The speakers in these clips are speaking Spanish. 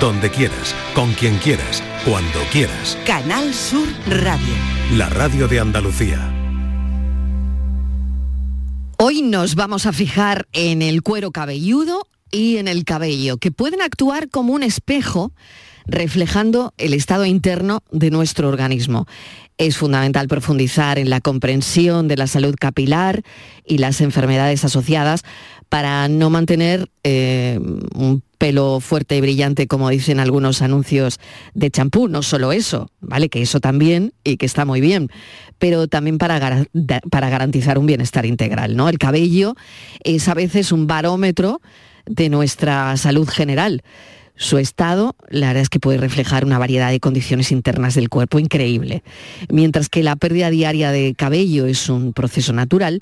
donde quieras, con quien quieras, cuando quieras. Canal Sur Radio. La radio de Andalucía. Hoy nos vamos a fijar en el cuero cabelludo y en el cabello, que pueden actuar como un espejo reflejando el estado interno de nuestro organismo. Es fundamental profundizar en la comprensión de la salud capilar y las enfermedades asociadas para no mantener eh, un pelo fuerte y brillante, como dicen algunos anuncios de champú. No solo eso, ¿vale? Que eso también y que está muy bien, pero también para, para garantizar un bienestar integral, ¿no? El cabello es a veces un barómetro de nuestra salud general su estado, la verdad es que puede reflejar una variedad de condiciones internas del cuerpo increíble. Mientras que la pérdida diaria de cabello es un proceso natural,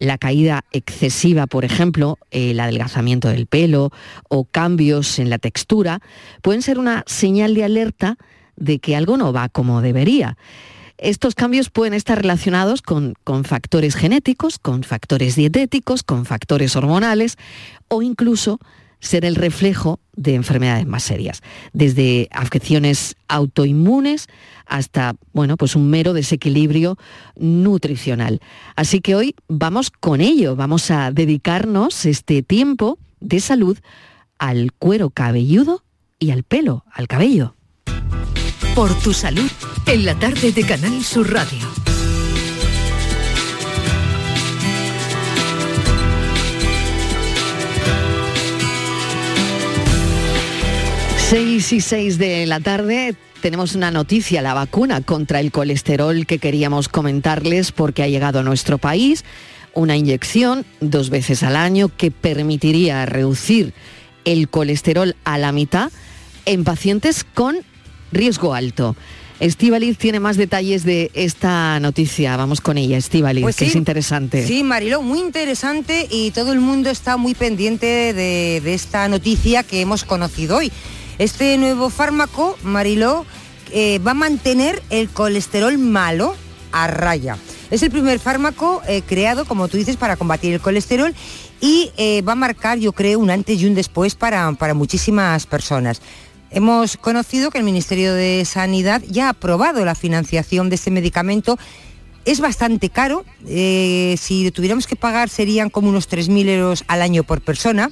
la caída excesiva, por ejemplo, el adelgazamiento del pelo o cambios en la textura, pueden ser una señal de alerta de que algo no va como debería. Estos cambios pueden estar relacionados con, con, factores genéticos, con factores dietéticos, con factores hormonales o incluso ser el reflejo de enfermedades más serias, desde afecciones autoinmunes hasta, bueno, pues un mero desequilibrio nutricional. Así que hoy vamos con ello, vamos a dedicarnos este tiempo de salud al cuero cabelludo y al pelo, al cabello. Por tu salud, en la tarde de Canal Sur Radio. 6 y 6 de la tarde tenemos una noticia, la vacuna contra el colesterol que queríamos comentarles porque ha llegado a nuestro país, una inyección dos veces al año que permitiría reducir el colesterol a la mitad en pacientes con riesgo alto. Estivaliz tiene más detalles de esta noticia. Vamos con ella, Estivaliz, pues que es interesante. Sí, Mariló, muy interesante y todo el mundo está muy pendiente de, de esta noticia que hemos conocido hoy. Este nuevo fármaco, Mariló, eh, va a mantener el colesterol malo a raya. Es el primer fármaco eh, creado, como tú dices, para combatir el colesterol y eh, va a marcar, yo creo, un antes y un después para, para muchísimas personas. Hemos conocido que el Ministerio de Sanidad ya ha aprobado la financiación de este medicamento es bastante caro, si lo tuviéramos que pagar serían como unos 3.000 euros al año por persona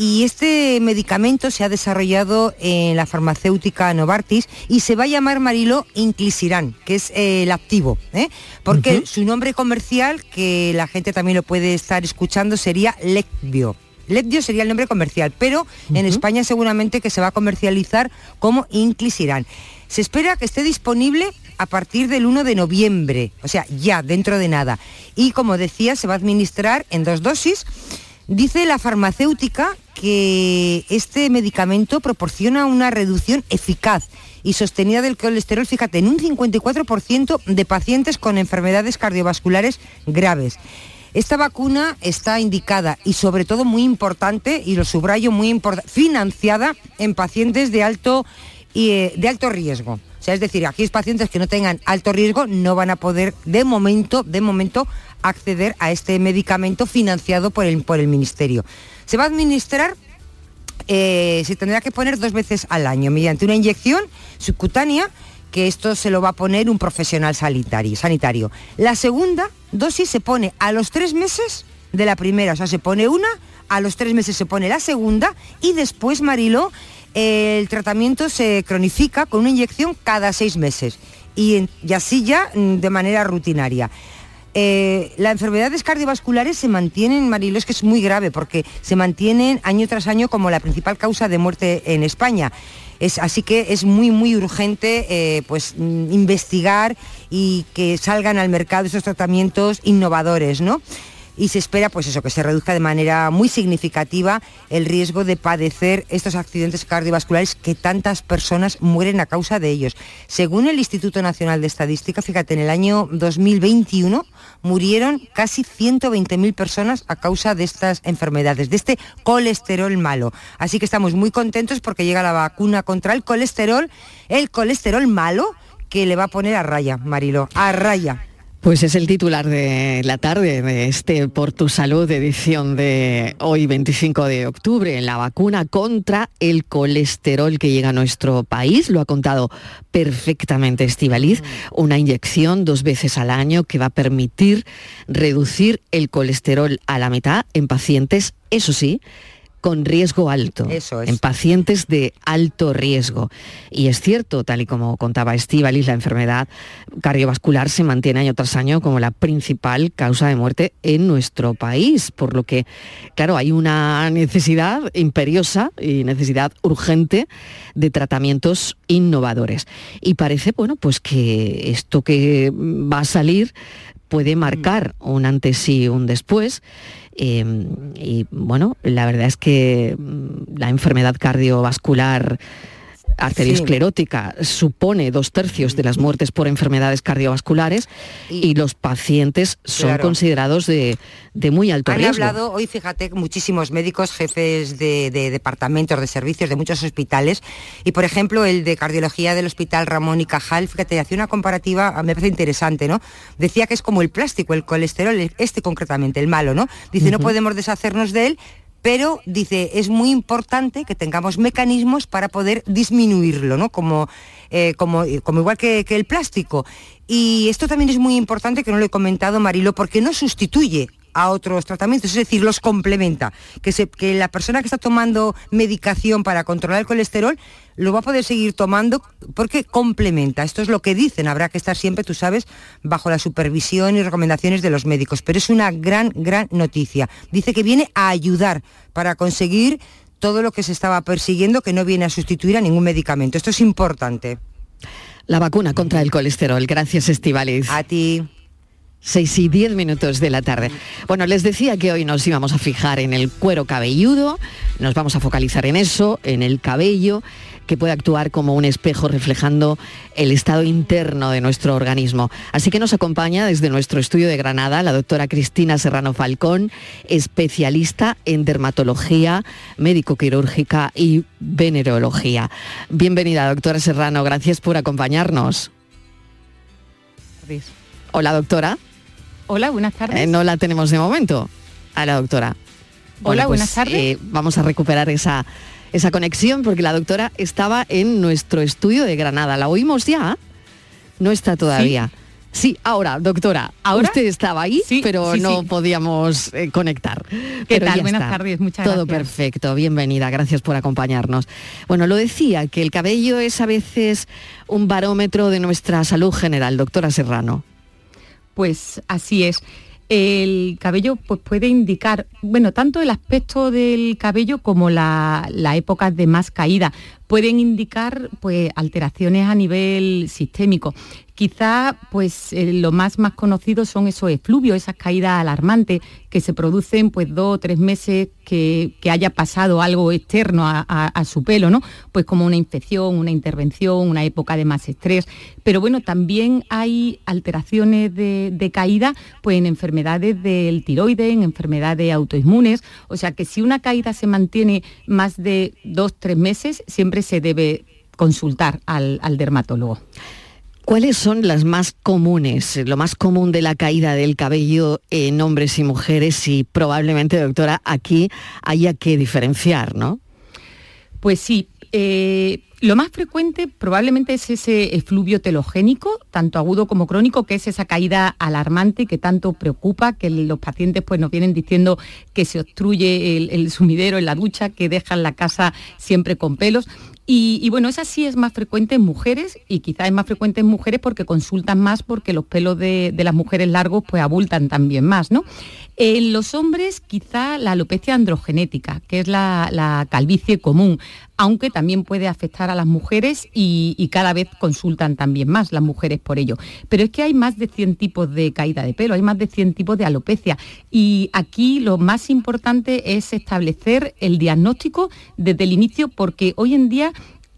y este medicamento se ha desarrollado en la farmacéutica Novartis y se va a llamar Marilo Inclisiran, que es eh, el activo, ¿eh? porque su nombre comercial, que la gente también lo puede estar escuchando, sería Lecvio. Lecvio sería el nombre comercial, pero en España seguramente que se va a comercializar como Inclisiran. Se espera que esté disponible a partir del 1 de noviembre, o sea, ya dentro de nada. Y como decía, se va a administrar en dos dosis Dice la farmacéutica que este medicamento proporciona una reducción eficaz y sostenida del colesterol, fíjate, en un 54% de pacientes con enfermedades cardiovasculares graves. Esta vacuna está indicada y sobre todo muy importante, y lo subrayo muy importante, financiada en pacientes de alto, eh, de alto riesgo. O sea, es decir, aquellos pacientes que no tengan alto riesgo no van a poder de momento, de momento, acceder a este medicamento financiado por el, por el Ministerio. Se va a administrar eh, se tendrá que poner dos veces al año mediante una inyección subcutánea que esto se lo va a poner un profesional sanitario. La segunda dosis se pone a los tres meses de la primera, o sea, se pone una, a los tres meses se pone la segunda y después, Marilo, el tratamiento se cronifica con una inyección cada seis meses y, así ya mm, de manera rutinaria. Eh, las enfermedades cardiovasculares se mantienen, Marilo, es que es muy grave porque se mantienen año tras año como la principal causa de muerte en España. Es, así que es muy, muy urgente eh, pues, mm, investigar y que salgan al mercado esos tratamientos innovadores, ¿no? Y se espera pues eso, que se reduzca de manera muy significativa el riesgo de padecer estos accidentes cardiovasculares que tantas personas mueren a causa de ellos. Según el Instituto Nacional de Estadística, fíjate, en el año 2021 murieron casi 120.000 personas a causa de estas enfermedades, de este colesterol malo. Así que estamos muy contentos porque llega la vacuna contra el colesterol, el colesterol malo que le va a poner a raya, Marilo, a raya Pues es el titular de la tarde de este Por tu Salud, edición de hoy 25 de octubre, la vacuna contra el colesterol que llega a nuestro país. Lo ha contado perfectamente Estivaliz, una inyección dos veces al año que va a permitir reducir el colesterol a la mitad en pacientes, eso sí, con riesgo alto, en pacientes de alto riesgo. Y es cierto, tal y como contaba Estivalis, la enfermedad cardiovascular se mantiene año tras año como la principal causa de muerte en nuestro país, por lo que, claro, hay una necesidad imperiosa y necesidad urgente de tratamientos innovadores. Y parece, bueno, pues que esto que va a salir puede marcar un antes y un después Em, y bueno, la verdad es que mm, la enfermedad cardiovascular arteriosclerótica supone dos tercios de las muertes por enfermedades cardiovasculares y, los pacientes son considerados de, muy alto riesgo. Han hablado hoy, fíjate, muchísimos médicos, jefes de, departamentos, de servicios, de muchos hospitales y, por ejemplo, el de cardiología del Hospital Ramón y Cajal, fíjate, hacía una comparativa, me parece interesante, ¿no? Decía que es como el plástico, el colesterol, este concretamente, el malo, ¿no? Dice, no podemos deshacernos de él, pero dice, es muy importante que tengamos mecanismos para poder disminuirlo, ¿no? Como, eh, como, como igual que, que, el plástico. Y esto también es muy importante, que no lo he comentado, Marilo, porque no sustituye a otros tratamientos, es decir, los complementa. Que, que la persona que está tomando medicación para controlar el colesterol lo va a poder seguir tomando porque complementa. Esto es lo que dicen. Habrá que estar siempre, tú sabes, bajo la supervisión y recomendaciones de los médicos. Pero es una gran, gran noticia. Dice que viene a ayudar para conseguir todo lo que se estaba persiguiendo, que no viene a sustituir a ningún medicamento. Esto es importante. La vacuna contra el colesterol. Gracias, Estivaliz. A ti. 6 y 10 minutos de la tarde. Bueno, les decía que hoy nos íbamos a fijar en el cuero cabelludo, nos vamos a focalizar en eso, en el cabello, que puede actuar como un espejo reflejando el estado interno de nuestro organismo. Así que nos acompaña desde nuestro estudio de Granada la doctora Cristina Serrano Falcón, especialista en dermatología médico-quirúrgica y venerología. Bienvenida, doctora Serrano, gracias por acompañarnos. Hola, doctora. Hola, buenas tardes. Eh, no la tenemos de momento a la doctora. Hola, buenas pues, tardes. Eh, vamos a recuperar esa, esa conexión porque la doctora estaba en nuestro estudio de Granada. ¿La oímos ya? No está todavía. Sí, ahora, doctora, ¿Ahora? usted estaba ahí, pero no podíamos eh, conectar. ¿Qué tal? Buenas tardes, muchas Todo perfecto, bienvenida, gracias por acompañarnos. Bueno, lo decía, que el cabello es a veces un barómetro de nuestra salud general, doctora Serrano. Pues así es. El cabello pues, puede indicar, bueno, tanto el aspecto del cabello como la, la época de más caída pueden indicar pues, alteraciones a nivel sistémico. Quizá pues eh, lo más más conocido son esos efluvios, esas caídas alarmantes que se producen pues dos o tres meses que, haya pasado algo externo a, su pelo, ¿no? Pues como una infección, una intervención, una época de más estrés. Pero bueno, también hay alteraciones de, caída pues en enfermedades del tiroides, en enfermedades autoinmunes. O sea que si una caída se mantiene más de dos, tres meses, siempre se debe consultar al dermatólogo. ¿Cuáles son las más comunes, lo más común de la caída del cabello en hombres y mujeres? Y probablemente, doctora, aquí haya que diferenciar, ¿no? Pues sí. Eh, lo más frecuente probablemente es ese efluvio telogénico, tanto agudo como crónico, que es esa caída alarmante que tanto preocupa, que los pacientes pues, nos vienen diciendo que se obstruye el, sumidero en la ducha, que dejan la casa siempre con pelos. Y, bueno, esa sí es más frecuente en mujeres y quizás es más frecuente en mujeres porque consultan más porque los pelos de, las mujeres largos pues abultan también más, ¿no? En los hombres quizá la alopecia androgenética, que es la, calvicie común, aunque también puede afectar a las mujeres y, cada vez consultan también más las mujeres por ello. Pero es que hay más de 100 tipos de caída de pelo, hay más de 100 tipos de alopecia y aquí lo más importante es establecer el diagnóstico desde el inicio porque hoy en día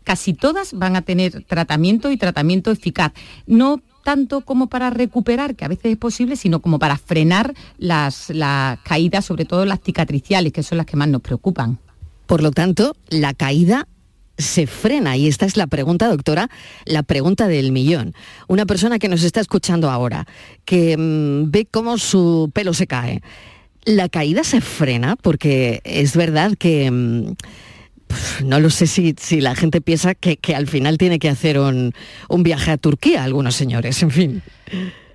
casi todas van a tener tratamiento y tratamiento eficaz. No tanto como para recuperar, que a veces es posible, sino como para frenar las, caídas, sobre todo las cicatriciales, que son las que más nos preocupan. Por lo tanto, la caída se frena. Y esta es la pregunta, doctora, la pregunta del millón. Una persona que nos está escuchando ahora, que mm, ve cómo su pelo se cae. ¿La caída se frena? Porque es verdad que... Mm, no lo sé si, la gente piensa que, al final tiene que hacer un, viaje a Turquía, algunos señores, en fin.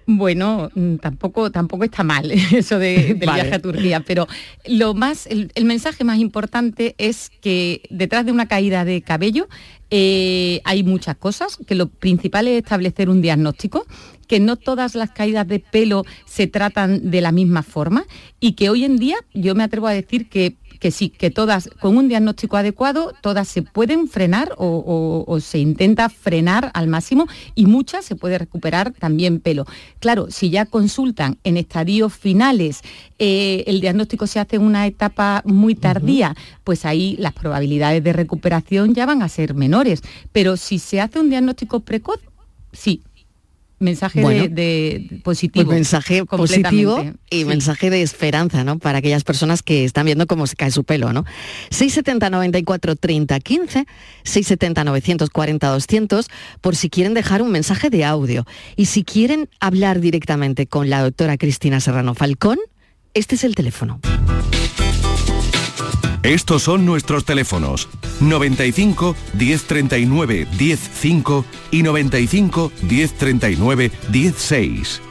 Bueno, mm, tampoco, tampoco está mal eso de, del viaje a Turquía, pero lo más, el, mensaje más importante es que detrás de una caída de cabello eh, hay muchas cosas, que lo principal es establecer un diagnóstico, que no todas las caídas de pelo se tratan de la misma forma y que hoy en día yo me atrevo a decir que que sí, que todas, con un diagnóstico adecuado, todas se pueden frenar o, se intenta frenar al máximo y muchas se puede recuperar también pelo. Claro, si ya consultan en estadios finales, eh, el diagnóstico se hace en una etapa muy tardía, pues ahí las probabilidades de recuperación ya van a ser menores. Pero si se hace un diagnóstico precoz, sí, mensaje de, positivo. Pues mensaje positivo y mensaje de esperanza, ¿no? Para aquellas personas que están viendo cómo se cae su pelo, ¿no? 670 94 30 15, 670 940 200, por si quieren dejar un mensaje de audio. Y si quieren hablar directamente con la doctora Cristina Serrano Falcón, este es el teléfono. Estos son nuestros teléfonos 95 1039 105 y 95 1039 16.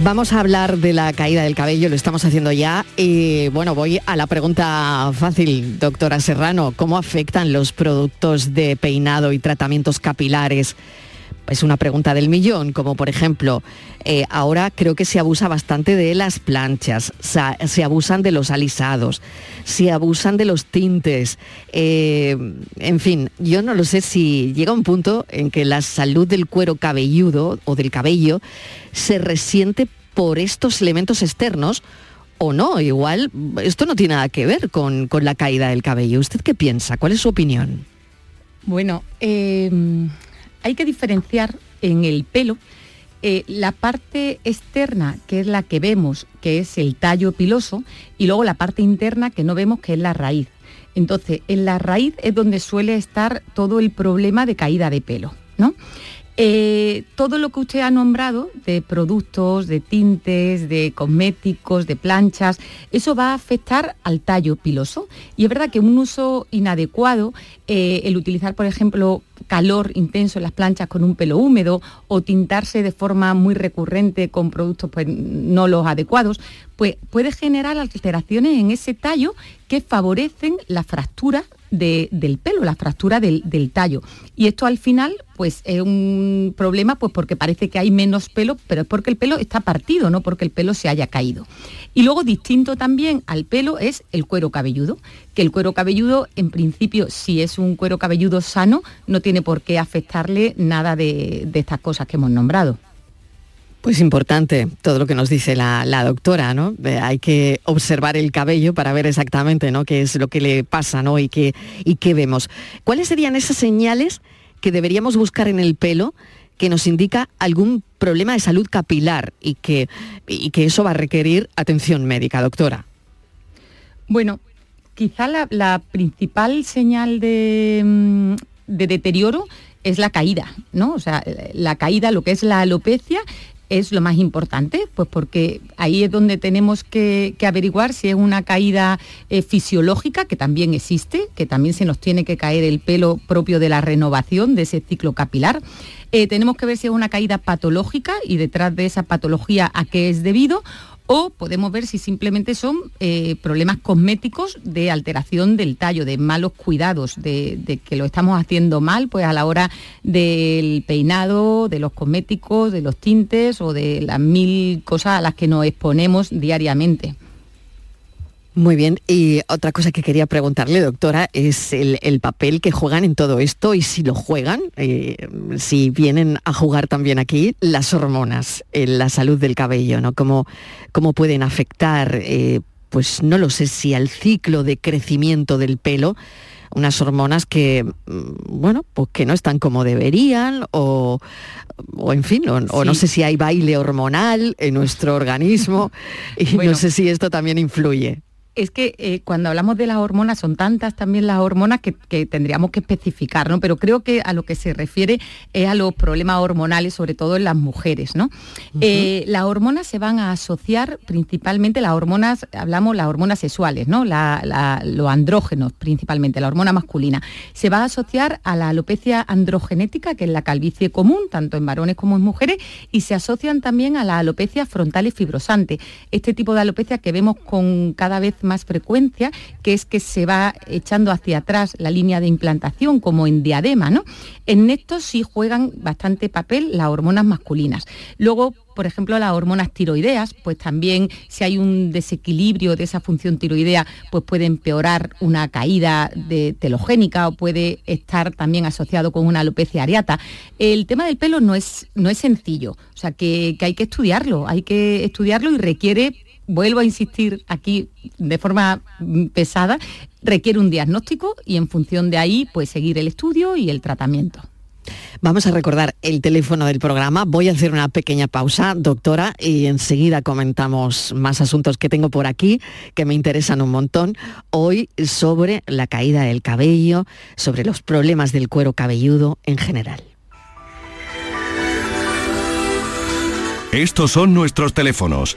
Vamos a hablar de la caída del cabello, lo estamos haciendo ya. Y bueno, voy a la pregunta fácil, doctora Serrano. ¿Cómo afectan los productos de peinado y tratamientos capilares es una pregunta del millón, como por ejemplo, eh, ahora creo que se abusa bastante de las planchas, se abusan de los alisados, se abusan de los tintes, eh, en fin, yo no lo sé si llega un punto en que la salud del cuero cabelludo o del cabello se resiente por estos elementos externos o no, igual esto no tiene nada que ver con, con la caída del cabello. ¿Usted qué piensa? ¿Cuál es su opinión? Bueno, eh, hay que diferenciar en el pelo eh, la parte externa, que es la que vemos, que es el tallo piloso, y luego la parte interna que no vemos, que es la raíz. Entonces, en la raíz es donde suele estar todo el problema de caída de pelo, ¿no? Eh, todo lo que usted ha nombrado de productos, de tintes, de cosméticos, de planchas, eso va a afectar al tallo piloso. Y es verdad que un uso inadecuado, eh, el utilizar, por ejemplo, calor intenso en las planchas con un pelo húmedo o tintarse de forma muy recurrente con productos pues, no los adecuados, pues puede generar alteraciones en ese tallo que favorecen la fractura del pelo, la fractura del, tallo. Y esto al final, pues es un problema, pues porque parece que hay menos pelo, pero es porque el pelo está partido, no porque el pelo se haya caído. Y luego distinto también al pelo es el cuero cabelludo, que el cuero cabelludo, en principio, si es un cuero cabelludo sano, no tiene por qué afectarle nada de estas cosas que hemos nombrado. Pues importante todo lo que nos dice la, doctora, ¿no? hay que observar el cabello para ver exactamente, ¿no? Qué es lo que le pasa, ¿no? Y qué, y qué vemos. ¿Cuáles serían esas señales que deberíamos buscar en el pelo que nos indica algún problema de salud capilar y que, y que eso va a requerir atención médica, doctora? Bueno, quizá la, principal señal de, mm, de deterioro es la caída, ¿no? O sea, la caída, lo que es la alopecia, es lo más importante, pues porque ahí es donde tenemos que, averiguar si es una caída eh, fisiológica, que también existe, que también se nos tiene que caer el pelo propio de la renovación de ese ciclo capilar. Eh, tenemos que ver si es una caída patológica y detrás de esa patología a qué es debido o podemos ver si simplemente son eh, problemas cosméticos de alteración del tallo, de malos cuidados, de, que lo estamos haciendo mal pues a la hora del peinado, de los cosméticos, de los tintes o de las mil cosas a las que nos exponemos diariamente. Muy bien, y otra cosa que quería preguntarle, doctora, es el, papel que juegan en todo esto y si lo juegan, eh, si vienen a jugar también aquí las hormonas en la salud del cabello, ¿no? ¿Cómo, cómo pueden afectar, eh, pues no lo sé si al ciclo de crecimiento del pelo, unas hormonas que, mm, bueno, pues que no están como deberían o, en fin, o, no sé si hay baile hormonal en nuestro organismo y no sé si esto también influye. Es que eh, cuando hablamos de las hormonas son tantas también las hormonas que, tendríamos que especificar, ¿no? Pero creo que a lo que se refiere es a los problemas hormonales, sobre todo en las mujeres, ¿no? Eh, las hormonas se van a asociar principalmente, las hormonas, hablamos las hormonas sexuales, ¿no? los andrógenos principalmente, la hormona masculina. Se va a asociar a la alopecia androgenética, que es la calvicie común, tanto en varones como en mujeres, y se asocian también a la alopecia frontal y fibrosante. Este tipo de alopecia que vemos con cada vez más frecuencia, que es que se va echando hacia atrás la línea de implantación como en diadema, ¿no? En esto sí juegan bastante papel las hormonas masculinas. Luego, por ejemplo, las hormonas tiroideas, pues también si hay un desequilibrio de esa función tiroidea, pues puede empeorar una caída de telogénica o puede estar también asociado con una alopecia areata. El tema del pelo no es, no es sencillo, o sea que hay que estudiarlo, hay que estudiarlo y requiere vuelvo a insistir aquí de forma pesada, requiere un diagnóstico y en función de ahí, pues seguir el estudio y el tratamiento. Vamos a recordar el teléfono del programa. Voy a hacer una pequeña pausa, doctora, y enseguida comentamos más asuntos que tengo por aquí que me interesan un montón. Hoy sobre la caída del cabello, sobre los problemas del cuero cabelludo en general. Estos son nuestros teléfonos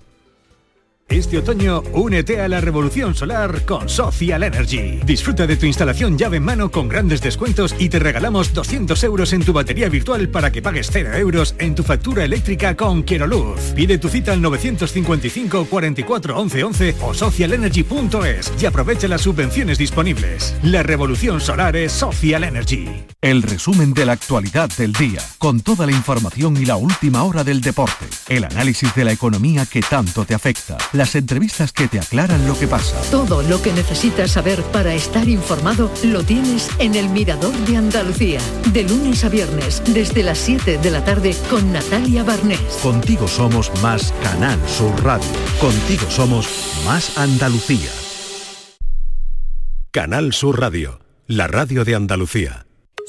Este otoño, únete a la revolución solar con Social Energy. Disfruta de tu instalación llave en mano con grandes descuentos y te regalamos 200 euros en tu batería virtual para que pagues 0 euros en tu factura eléctrica con Luz. Pide tu cita al 955 44 11 11 o socialenergy.es y aprovecha las subvenciones disponibles. La revolución solar es Social Energy. El resumen de la actualidad del día, con toda la información y la última hora del deporte. El análisis de la economía que tanto te afecta las entrevistas que te aclaran lo que pasa. Todo lo que necesitas saber para estar informado lo tienes en El Mirador de Andalucía, de lunes a viernes, desde las 7 de la tarde con Natalia Barnés. Contigo somos más Canal Sur Radio. Contigo somos más Andalucía. Canal Sur Radio, la radio de Andalucía.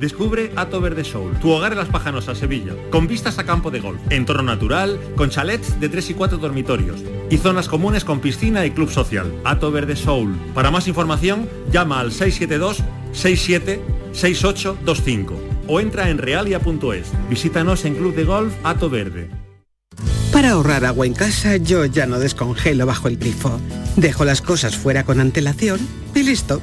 Descubre Ato Verde Soul, tu hogar en Las Pajanosas, Sevilla, con vistas a campo de golf, entorno natural, con chalets de 3 y 4 dormitorios y zonas comunes con piscina y club social. Ato Verde Soul. Para más información, llama al 672 67 6825 o entra en realia.es. Visítanos en Club de Golf Ato Verde. Para ahorrar agua en casa, yo ya no descongelo bajo el grifo. Dejo las cosas fuera con antelación y listo.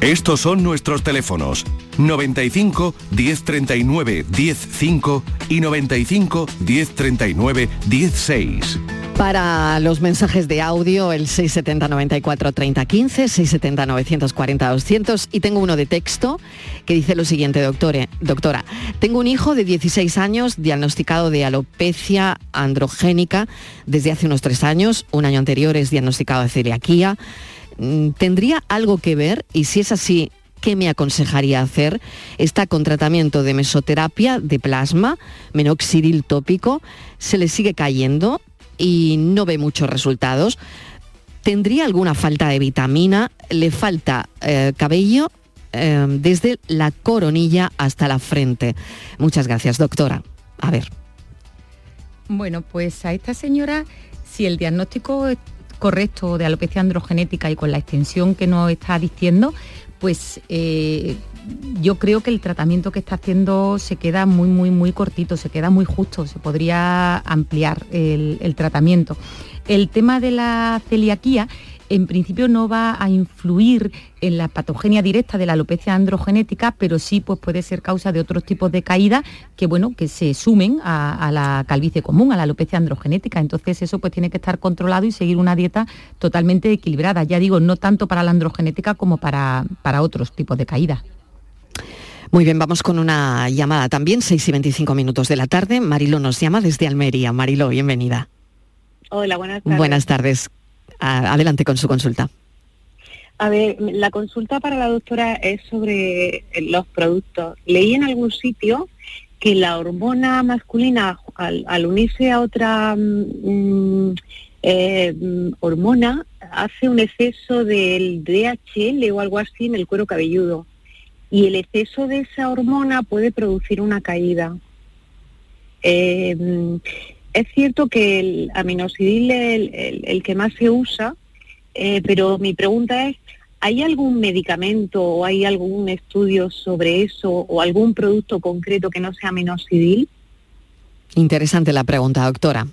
Estos son nuestros teléfonos 95 1039 105 y 95 1039 16. Para los mensajes de audio, el 670 94 30 15, 670 940 200 y tengo uno de texto que dice lo siguiente, doctore, doctora. Tengo un hijo de 16 años diagnosticado de alopecia androgénica desde hace unos tres años. Un año anterior es diagnosticado de celiaquía. Mm, ¿Tendría algo que ver? Y si es así, ¿qué me aconsejaría hacer? Está con tratamiento de mesoterapia de plasma, menoxidil tópico, se le sigue cayendo y no ve muchos resultados. ¿tendría alguna falta de vitamina? ¿Le falta eh, cabello eh, desde la coronilla hasta la frente? Muchas gracias, doctora. A ver. Bueno, pues a esta señora, si el diagnóstico correcto de alopecia androgenética y con la extensión que nos está diciendo, pues eh, yo creo que el tratamiento que está haciendo se queda muy, muy, muy cortito, se queda muy justo, se podría ampliar el, tratamiento. El tema de la celiaquía en principio no va a influir en la patogenia directa de la alopecia androgenética, pero sí pues, puede ser causa de otros tipos de caída que, bueno, que se sumen a, la calvicie común, a la alopecia androgenética. Entonces eso pues, tiene que estar controlado y seguir una dieta totalmente equilibrada. Ya digo, no tanto para la androgenética como para, para otros tipos de caída. Muy bien, vamos con una llamada también, 6 y 25 minutos de la tarde. Marilo nos llama desde Almería. Marilo, bienvenida. Hola, buenas tardes. Buenas tardes. Adelante con su consulta. A ver, la consulta para la doctora es sobre los productos. Leí en algún sitio que la hormona masculina, al, unirse a otra mm, eh, mm, hormona, hace un exceso del DHL o algo así en el cuero cabelludo y el exceso de esa hormona puede producir una caída. Eh, es cierto que el aminoxidil es el, que más se usa, eh, pero mi pregunta es, ¿hay algún medicamento o hay algún estudio sobre eso o algún producto concreto que no sea aminoxidil? Interesante la pregunta, doctora.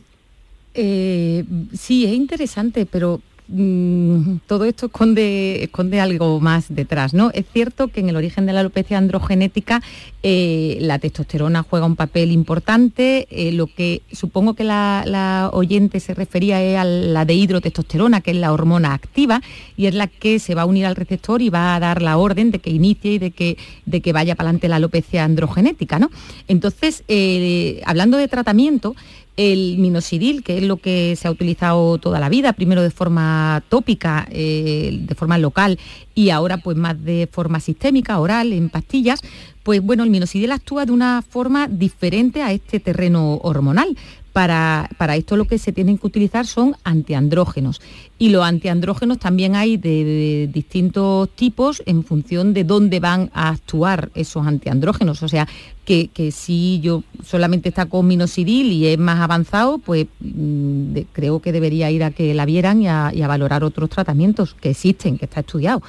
Eh, sí, es interesante, pero Mm, todo esto esconde, esconde algo más detrás, ¿no? Es cierto que en el origen de la alopecia androgenética eh, la testosterona juega un papel importante, eh, lo que supongo que la, oyente se refería es a la de hidrotestosterona, que es la hormona activa, y es la que se va a unir al receptor y va a dar la orden de que inicie y de que, de que vaya para adelante la alopecia androgenética, ¿no? Entonces, eh, hablando de tratamiento, el minoxidil, que es lo que se ha utilizado toda la vida, primero de forma tópica, eh, de forma local y ahora pues más de forma sistémica, oral, en pastillas, pues bueno, el minoxidil actúa de una forma diferente a este terreno hormonal. Para, esto lo que se tienen que utilizar son antiandrógenos. Y los antiandrógenos también hay de, distintos tipos en función de dónde van a actuar esos antiandrógenos. O sea, que, si yo solamente está con minoxidil y es más avanzado, pues mm, creo que debería ir a que la vieran y a, valorar otros tratamientos que existen, que está estudiado.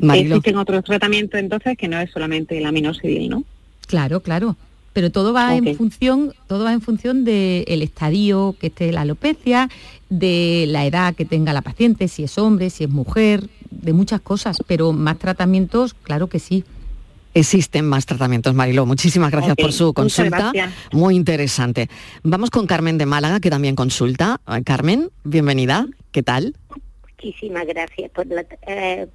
Existen otros tratamientos entonces que no es solamente el aminoxidil, ¿no? Claro, claro pero todo va en función, todo va en función del estadio que esté la alopecia, de la edad que tenga la paciente, si es hombre, si es mujer, de muchas cosas, pero más tratamientos, claro que sí. Existen más tratamientos, Mariló. Muchísimas gracias por su consulta. Muy interesante. Vamos con Carmen de Málaga, que también consulta. Carmen, bienvenida. ¿Qué tal? Muchísimas gracias por la, eh,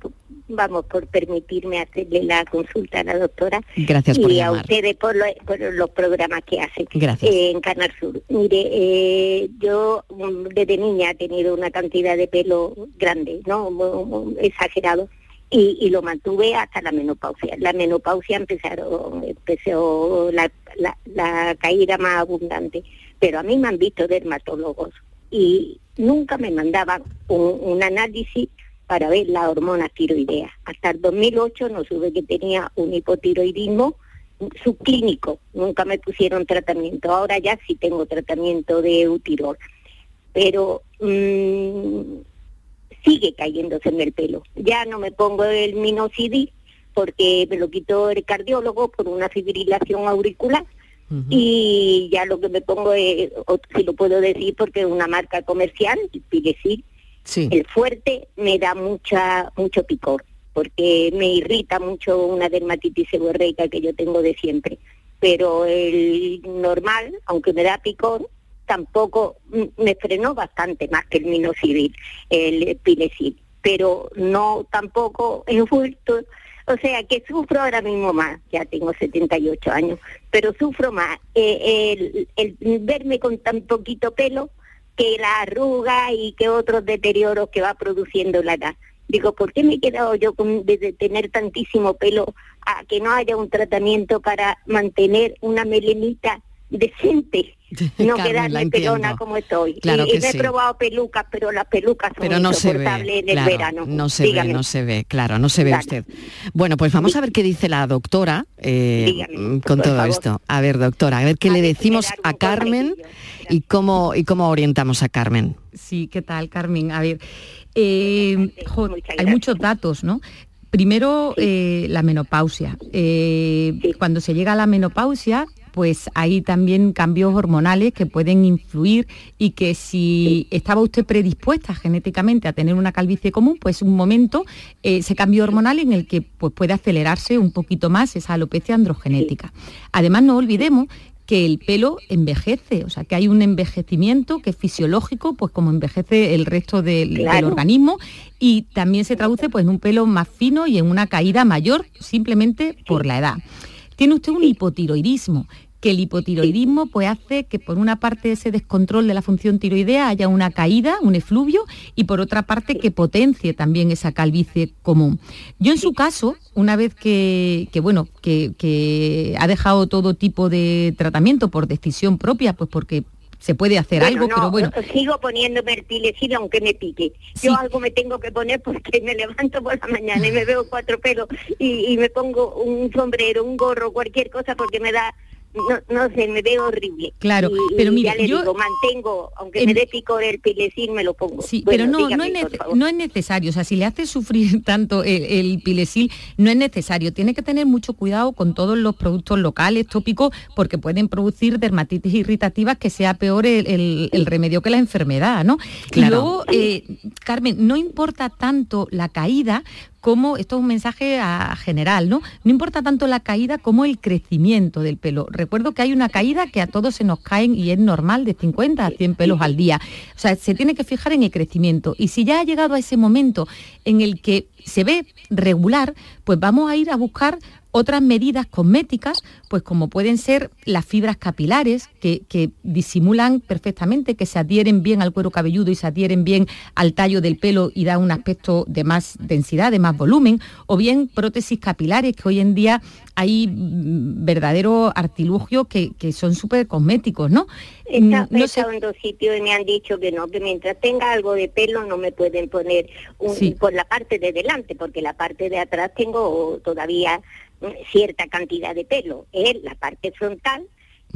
vamos por permitirme hacerle la consulta a la doctora gracias por y a ustedes por, los programas que hacen en Canal Sur. Mire, eh, yo mm, desde niña he tenido una cantidad de pelo grande, no exagerado. Y, lo mantuve hasta la menopausia. La menopausia empezaron, empezó la, la, caída más abundante, pero a mí me han visto dermatólogos y nunca me mandaban un, análisis para ver la hormona tiroidea. Hasta el 2008 no supe que tenía un hipotiroidismo subclínico, nunca me pusieron tratamiento. Ahora ya sí tengo tratamiento de utirol, pero mm, sigue cayéndose en el pelo. Ya no me pongo el minoxidil porque me lo quitó el cardiólogo por una fibrilación auricular y ya lo que me pongo es, si lo puedo decir porque es una marca comercial, Pilecil, sí. el fuerte me da mucha mucho picor, porque me irrita mucho una dermatitis seborreica que yo tengo de siempre. Pero el normal, aunque me da picor, tampoco me frenó bastante más que el minoxidil, el Pilecil. Pero no tampoco he vuelto o sea que sufro ahora mismo más, ya tengo 78 años, pero sufro más eh, el, verme con tan poquito pelo que la arruga y que otros deterioros que va produciendo la edad. Digo, ¿por qué me he quedado yo con, de tener tantísimo pelo a que no haya un tratamiento para mantener una melenita decente? no quedarme pelona como estoy. Claro y, que me he probado pelucas, pero las pelucas son Pero no se ve, insoportables en el claro, verano. no se ve, no se ve, claro, no se ve Claro. usted. Bueno, pues vamos a ver qué dice la doctora eh, Dígame, mm, con todo favor. esto. A ver, doctora, a ver qué le decimos a Carmen y cómo y cómo orientamos a Carmen. Sí, ¿qué tal, Carmen? A ver, eh, jo, hay muchos datos, ¿no? Primero, eh, la menopausia. Eh, Cuando se llega a la menopausia, pues hay también cambios hormonales que pueden influir y que si estaba usted predispuesta genéticamente a tener una calvicie común, pues un momento, eh, ese cambio hormonal en el que pues, puede acelerarse un poquito más esa alopecia androgenética. Además, no olvidemos que el pelo envejece, o sea, que hay un envejecimiento que es fisiológico, pues como envejece el resto del, del organismo y también se traduce pues en un pelo más fino y en una caída mayor simplemente por la edad. Tiene usted un hipotiroidismo, que el hipotiroidismo pues hace que por una parte ese descontrol de la función tiroidea haya una caída, un efluvio, y por otra parte que potencie también esa calvicie común. Yo en su caso, una vez que, que, bueno, que, que ha dejado todo tipo de tratamiento por decisión propia, pues porque se puede hacer Bueno, algo, no, pero bueno, sigo poniéndome el pilecil aunque me pique. Yo algo me tengo que poner porque me levanto por la mañana y me veo cuatro pelos y, y me pongo un sombrero, un gorro, cualquier cosa porque me da, no, no sé, me veo horrible. Claro, Y- pero y mire, ya le yo- digo, mantengo, aunque en- me dé picor el pilecil, me lo pongo. Sí, Bueno, pero no, no, es no necesario. O sea, si le hace sufrir tanto el, el pilesil, no es necesario. Tiene que tener mucho cuidado con todos los productos locales, tópicos, porque pueden producir dermatitis irritativas que sea peor el, el- el remedio que la enfermedad, ¿no? Y Claro. luego, eh, Carmen, no importa tanto la caída como, esto es un mensaje general, ¿no? No importa tanto la caída como el crecimiento del pelo. Recuerdo que hay una caída que a todos se nos caen y es normal de 50 a 100 pelos al día. O sea, se tiene que fijar en el crecimiento. Y si ya ha llegado a ese momento en el que se ve regular, pues vamos a ir a buscar otras medidas cosméticas, pues como pueden ser las fibras capilares, que, que disimulan perfectamente, que se adhieren bien al cuero cabelludo y se adhieren bien al tallo del pelo y da un aspecto de más densidad, de más volumen, o bien prótesis capilares, que hoy en día hay mm, verdaderos artilugios que, que son súper cosméticos, ¿no? He estado- no sé- en dos sitios y me han dicho que no, que mientras tenga algo de pelo no me pueden poner un- Sí. por la parte de delante, porque la parte de atrás tengo todavía mm, cierta cantidad de pelo. Es la parte frontal,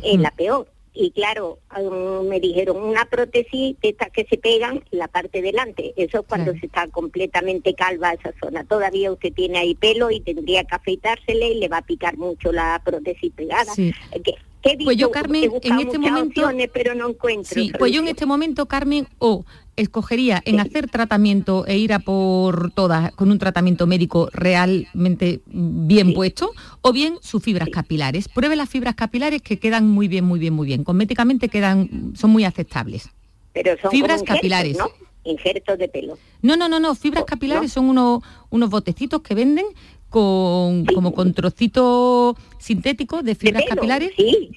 es la peor. Y claro, um, me dijeron una prótesis de estas que se pegan la parte delante. Eso es cuando Claro. se está completamente calva esa zona. Todavía usted tiene ahí pelo y tendría que afeitársele y le va a picar mucho la prótesis pegada. Sí. Que, Pues yo, Carmen, en este momento- opciones, pero no encuentro. Sí, pues yo en este momento, Carmen, o escogería en hacer tratamiento e ir a por todas con un tratamiento médico realmente bien puesto, o bien sus fibras capilares. Pruebe las fibras capilares que quedan muy bien, muy bien, muy bien. Cosméticamente quedan, son muy aceptables. Pero son fibras como injertos, capilares. ¿no? Injertos de pelo. No, no, no, no. Fibras capilares son unos, unos botecitos que venden con, como con trocitos sintéticos de De fibras pelo, capilares.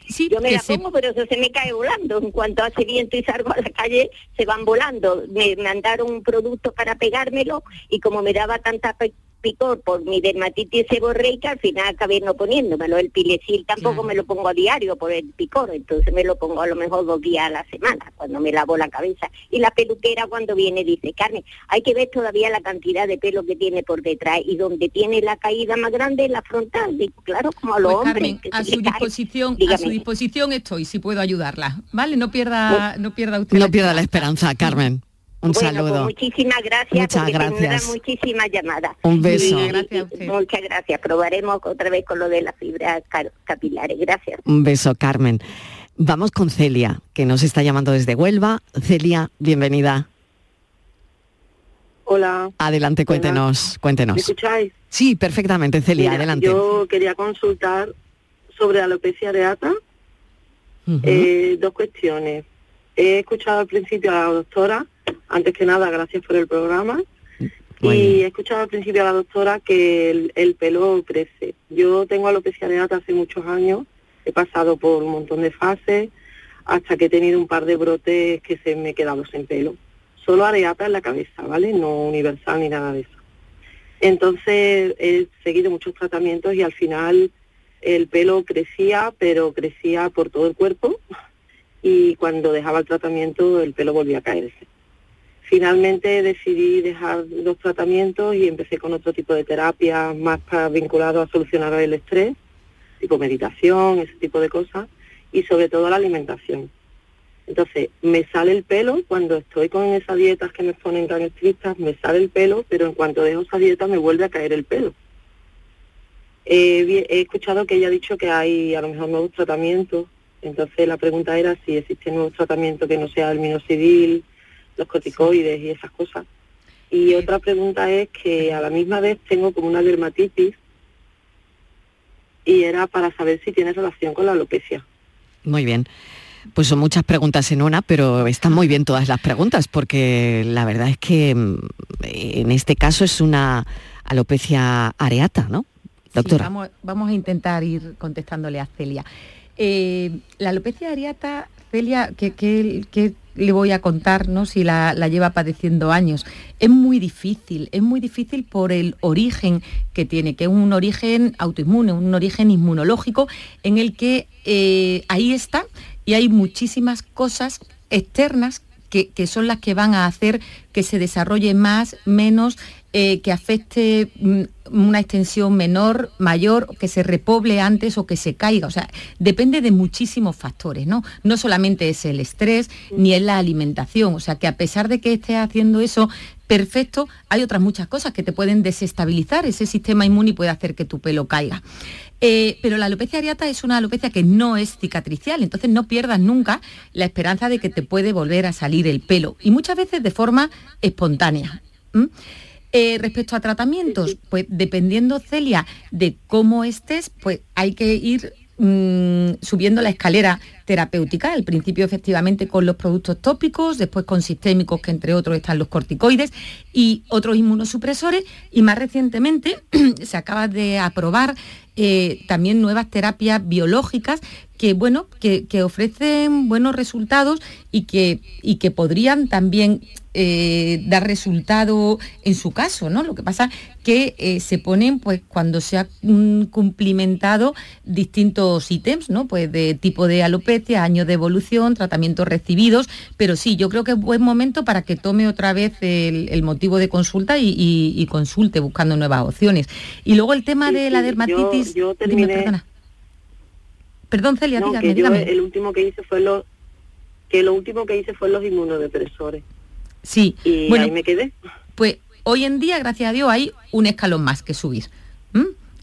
Sí, yo me la se- pongo, pero eso se me cae volando. En cuanto hace viento y salgo a la calle, se van volando. Me mandaron un producto para pegármelo y como me daba tanta picor por mi dermatitis seborreica, al final acabé no poniéndomelo. El pilecil tampoco me lo pongo a diario por el picor, entonces me lo pongo a lo mejor dos días a la semana, cuando me lavo la cabeza. Y la peluquera cuando viene dice, Carmen, hay que ver todavía la cantidad de pelo que tiene por detrás y donde tiene la caída más grande es la frontal. Digo, claro, como a los Pues, hombres. Carmen, a su disposición, a su disposición estoy, si puedo ayudarla. ¿Vale? No pierda, no pierda usted. No pierda la esperanza, Carmen. Un bueno, saludo. Pues muchísimas gracias. Muchas porque gracias. muchísimas llamadas. Un beso. Y- Muchas y- muchas gracias. Probaremos otra vez con lo de las fibras capilares. Gracias. Un beso, Carmen. Vamos con Celia, que nos está llamando desde Huelva. Celia, bienvenida. Hola. Adelante, cuéntenos, cuéntenos. ¿Me escucháis? Sí, perfectamente, Celia, Mira, adelante. Yo quería consultar sobre alopecia areata. Ujú. Eh, dos cuestiones. He escuchado al principio a la doctora, antes que nada, gracias por el programa. Y he escuchado al principio a la doctora que el, el pelo crece. Yo tengo alopecia areata hace muchos años, he pasado por un montón de fases, hasta que he tenido un par de brotes que se me he quedado sin pelo. Solo areata en la cabeza, ¿vale? No universal ni nada de eso. Entonces he seguido muchos tratamientos y al final el pelo crecía, pero crecía por todo el cuerpo y cuando dejaba el tratamiento el pelo volvía a caerse. Finalmente decidí dejar los tratamientos y empecé con otro tipo de terapia más vinculado a solucionar el estrés, tipo meditación, ese tipo de cosas, y sobre todo la alimentación. Entonces, me sale el pelo cuando estoy con esas dietas que me ponen tan estrictas, me sale el pelo, pero en cuanto dejo esa dieta me vuelve a caer el pelo. he escuchado que ella ha dicho que hay a lo mejor nuevos tratamientos, entonces la pregunta era si existe nuevos tratamientos que no sea el minoxidil, los corticoides y esas cosas. Y otra pregunta es que a la misma vez tengo como una dermatitis y era para saber si tiene relación con la alopecia. Muy bien. Pues son muchas preguntas en una, pero están muy bien todas las preguntas, porque la verdad es que mm, en este caso es una alopecia areata, ¿no? Doctora. vamos, a intentar ir contestándole a Celia. Eh, la alopecia areata, Celia, ¿qué, qué, le voy a contar ¿no? si la, lleva padeciendo años? Es muy difícil, es muy difícil por el origen que tiene, que es un origen autoinmune, un origen inmunológico en el que eh, ahí está y hay muchísimas cosas externas que, son las que van a hacer que se desarrolle más, menos, eh, que afecte mm, una extensión menor, mayor, que se repoble antes o que se caiga. O sea, depende de muchísimos factores, ¿no? No solamente es el estrés ni es la alimentación. O sea, que a pesar de que esté haciendo eso perfecto, hay otras muchas cosas que te pueden desestabilizar ese sistema inmune y puede hacer que tu pelo caiga. Eh, pero la alopecia areata es una alopecia que no es cicatricial, entonces no pierdas nunca la esperanza de que te puede volver a salir el pelo y muchas veces de forma espontánea. Eh, respecto a tratamientos, pues dependiendo, Celia, de cómo estés, pues hay que ir mm, subiendo la escalera terapéutica, al principio efectivamente con los productos tópicos, después con sistémicos, que entre otros están los corticoides y otros inmunosupresores, y más recientemente se acaba de aprobar eh, también nuevas terapias biológicas que, bueno, que, ofrecen buenos resultados y que, y que podrían también eh, dar resultado en su caso, ¿no? Lo que pasa que eh, se ponen, pues, cuando se ha mm, cumplimentado distintos ítems, ¿no? Pues de tipo de alopecia, años de evolución, tratamientos recibidos, pero sí, yo creo que es buen momento para que tome otra vez el, motivo de consulta y, consulte buscando nuevas opciones. Y luego el tema de la dermatitis... Yo, terminé... Perdón, Celia, dígame, el último que hice fue lo que lo último que hice fue los inmunodepresores. Sí. Y ahí me quedé. Pues hoy en día, gracias a Dios, hay un escalón más que subir.